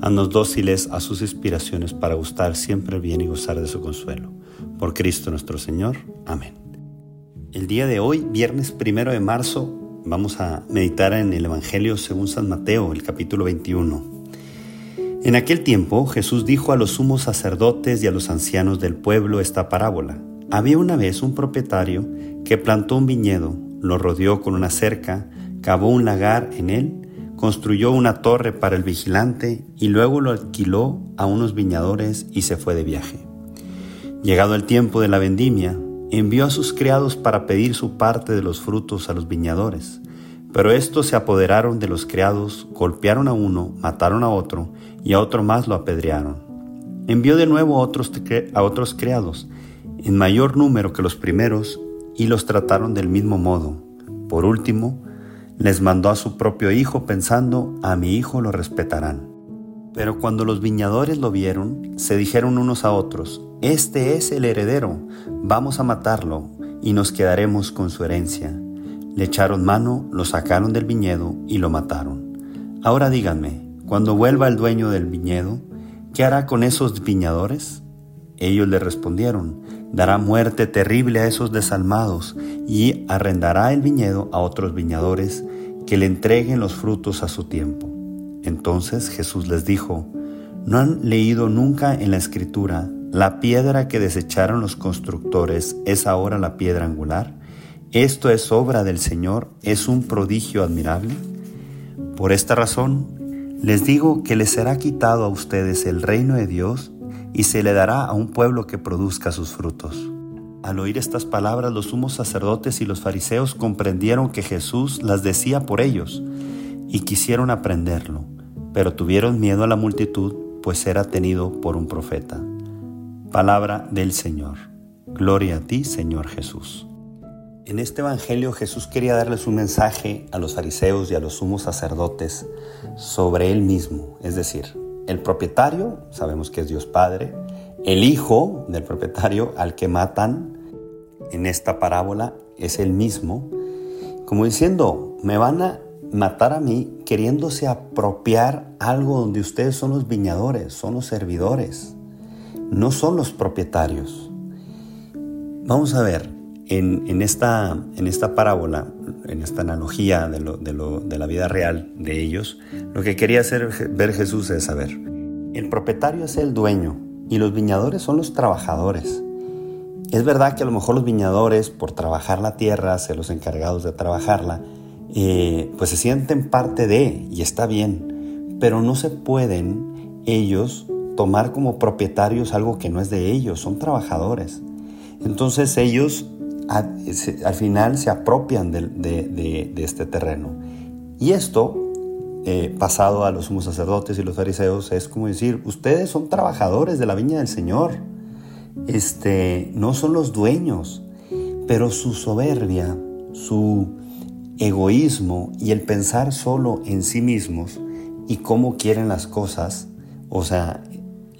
Haznos dóciles a sus inspiraciones para gustar siempre bien y gozar de su consuelo. Por Cristo nuestro Señor. Amén. El día de hoy, viernes primero de marzo, vamos a meditar en el Evangelio según San Mateo, el capítulo 21. En aquel tiempo Jesús dijo a los sumos sacerdotes y a los ancianos del pueblo esta parábola. Había una vez un propietario que plantó un viñedo, lo rodeó con una cerca, cavó un lagar en él, construyó una torre para el vigilante y luego lo alquiló a unos viñadores y se fue de viaje. Llegado el tiempo de la vendimia, envió a sus criados para pedir su parte de los frutos a los viñadores. Pero estos se apoderaron de los criados, golpearon a uno, mataron a otro y a otro más lo apedrearon. Envió de nuevo a otros, a otros criados, en mayor número que los primeros, y los trataron del mismo modo. Por último, les mandó a su propio hijo pensando, a mi hijo lo respetarán. Pero cuando los viñadores lo vieron, se dijeron unos a otros, Este es el heredero, vamos a matarlo y nos quedaremos con su herencia. Le echaron mano, lo sacaron del viñedo y lo mataron. Ahora díganme, cuando vuelva el dueño del viñedo, ¿qué hará con esos viñadores? Ellos le respondieron, dará muerte terrible a esos desalmados y arrendará el viñedo a otros viñadores que le entreguen los frutos a su tiempo. Entonces Jesús les dijo, ¿no han leído nunca en la escritura, la piedra que desecharon los constructores es ahora la piedra angular? Esto es obra del Señor, es un prodigio admirable. Por esta razón, les digo que les será quitado a ustedes el reino de Dios y se le dará a un pueblo que produzca sus frutos. Al oír estas palabras, los sumos sacerdotes y los fariseos comprendieron que Jesús las decía por ellos y quisieron aprenderlo, pero tuvieron miedo a la multitud, pues era tenido por un profeta. Palabra del Señor. Gloria a ti, Señor Jesús. En este Evangelio Jesús quería darles un mensaje a los fariseos y a los sumos sacerdotes sobre Él mismo, es decir, el propietario, sabemos que es Dios Padre, el hijo del propietario al que matan en esta parábola es el mismo, como diciendo, me van a matar a mí queriéndose apropiar algo donde ustedes son los viñadores, son los servidores, no son los propietarios. Vamos a ver, en, esta, en esta parábola, en esta analogía de, de, la vida real de ellos, lo que quería hacer ver Jesús es saber, el propietario es el dueño y los viñadores son los trabajadores. Es verdad que a lo mejor los viñadores, por trabajar la tierra, ser los encargados de trabajarla, eh, pues se sienten parte de, y está bien, pero no se pueden ellos tomar como propietarios algo que no es de ellos, son trabajadores. Entonces ellos al final se apropian de, este terreno. Y esto, eh, pasado a los sumos sacerdotes y los fariseos, es como decir, ustedes son trabajadores de la viña del Señor, este, no son los dueños, pero su soberbia, su egoísmo y el pensar solo en sí mismos y cómo quieren las cosas, o sea,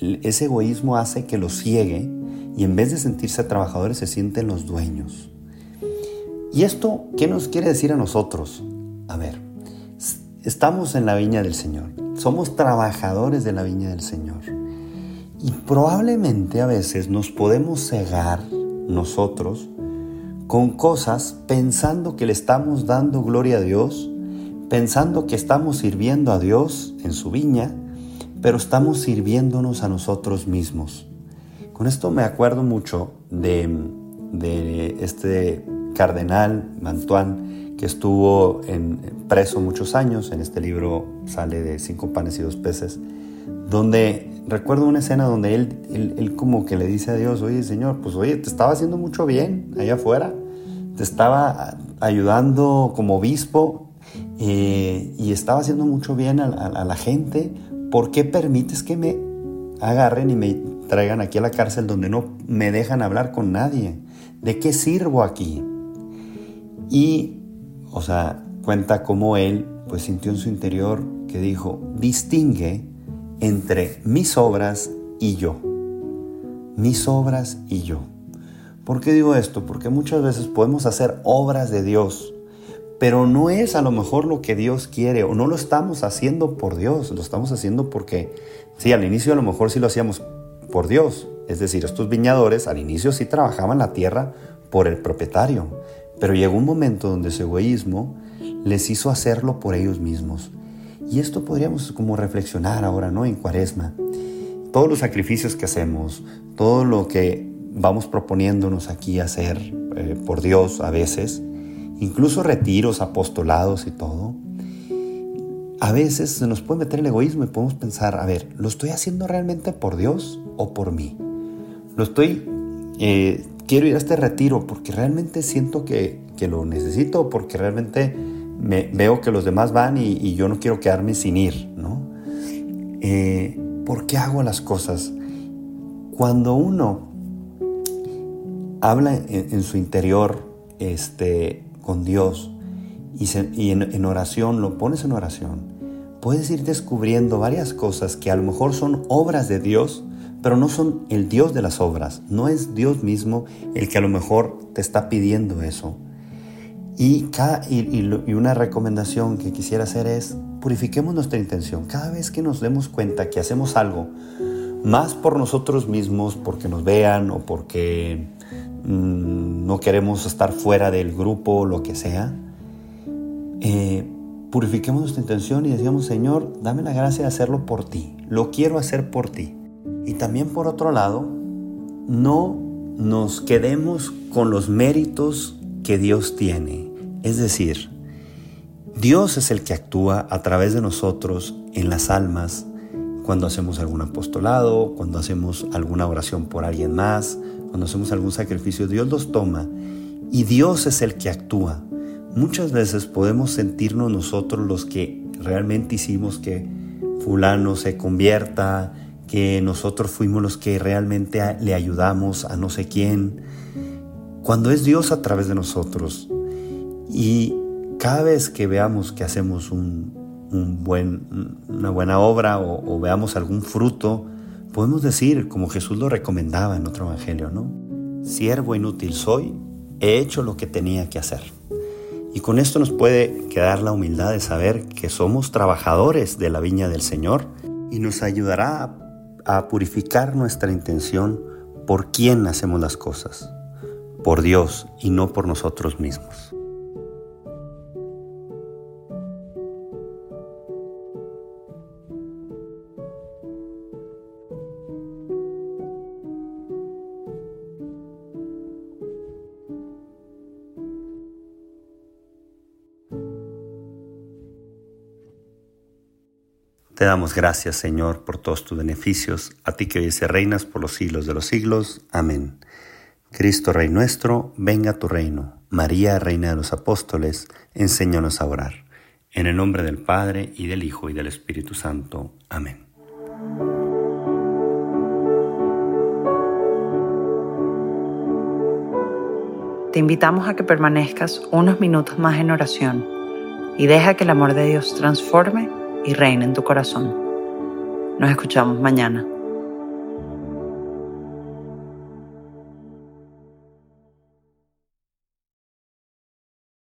ese egoísmo hace que los ciegue y en vez de sentirse trabajadores se sienten los dueños. ¿Y esto qué nos quiere decir a nosotros? A ver, estamos en la viña del Señor, somos trabajadores de la viña del Señor. Y probablemente a veces nos podemos cegar nosotros con cosas pensando que le estamos dando gloria a Dios, pensando que estamos sirviendo a Dios en su viña, pero estamos sirviéndonos a nosotros mismos. Con esto me acuerdo mucho de, este cardenal Mantuan que estuvo en, preso muchos años, en este libro sale de cinco panes y dos peces, donde recuerdo una escena donde él, él, como que le dice a Dios, oye Señor, pues oye, te estaba haciendo mucho bien allá afuera, te estaba ayudando como obispo eh, y estaba haciendo mucho bien a, a la gente, ¿por qué permites que me agarren y me traigan aquí a la cárcel donde no me dejan hablar con nadie. ¿De qué sirvo aquí? Y, o sea, cuenta cómo él pues sintió en su interior que dijo, distingue entre mis obras y yo. Mis obras y yo. ¿Por qué digo esto? Porque muchas veces podemos hacer obras de Dios, pero no es a lo mejor lo que Dios quiere o no lo estamos haciendo por Dios, lo estamos haciendo porque, sí, al inicio a lo mejor sí lo hacíamos por Dios, es decir, estos viñadores al inicio sí trabajaban la tierra por el propietario, pero llegó un momento donde su egoísmo les hizo hacerlo por ellos mismos. Y esto podríamos como reflexionar ahora, ¿no? En cuaresma. Todos los sacrificios que hacemos, todo lo que vamos proponiéndonos aquí hacer eh, por Dios a veces, incluso retiros, apostolados y todo, a veces se nos puede meter el egoísmo y podemos pensar, a ver, ¿lo estoy haciendo realmente por Dios o por mí? Lo estoy, eh, quiero ir a este retiro porque realmente siento que, que lo necesito, porque realmente me, veo que los demás van y, yo no quiero quedarme sin ir, ¿no? Eh, ¿Por qué hago las cosas? Cuando uno habla en, su interior este, con Dios y, en, en oración, lo pones en oración, puedes ir descubriendo varias cosas que a lo mejor son obras de Dios, pero no son el Dios de las obras. No es Dios mismo el que a lo mejor te está pidiendo eso. Y, y, una recomendación que quisiera hacer es, purifiquemos nuestra intención. Cada vez que nos demos cuenta que hacemos algo, más por nosotros mismos, porque nos vean o porque mm, no queremos estar fuera del grupo, lo que sea, eh, purifiquemos nuestra intención y decíamos, Señor, dame la gracia de hacerlo por ti. Lo quiero hacer por ti. Y también por otro lado, no nos quedemos con los méritos que Dios tiene. Es decir, Dios es el que actúa a través de nosotros en las almas cuando hacemos algún apostolado, cuando hacemos alguna oración por alguien más, cuando hacemos algún sacrificio, Dios los toma y Dios es el que actúa. Muchas veces podemos sentirnos nosotros los que realmente hicimos que fulano se convierta, que nosotros fuimos los que realmente le ayudamos a no sé quién, cuando es Dios a través de nosotros. Y cada vez que veamos que hacemos un, buen, una buena obra o, veamos algún fruto, podemos decir, como Jesús lo recomendaba en otro evangelio, ¿no? Siervo inútil soy, he hecho lo que tenía que hacer. Y con esto nos puede quedar la humildad de saber que somos trabajadores de la viña del Señor y nos ayudará a, a purificar nuestra intención por quién hacemos las cosas, por Dios y no por nosotros mismos. Te damos gracias, Señor, por todos tus beneficios, a ti que hoy se reinas por los siglos de los siglos. Amén. Cristo Rey nuestro, venga a tu reino. María, Reina de los Apóstoles, enséñanos a orar. En el nombre del Padre, y del Hijo, y del Espíritu Santo. Amén. Te invitamos a que permanezcas unos minutos más en oración y deja que el amor de Dios transforme y reina en tu corazón. Nos escuchamos mañana.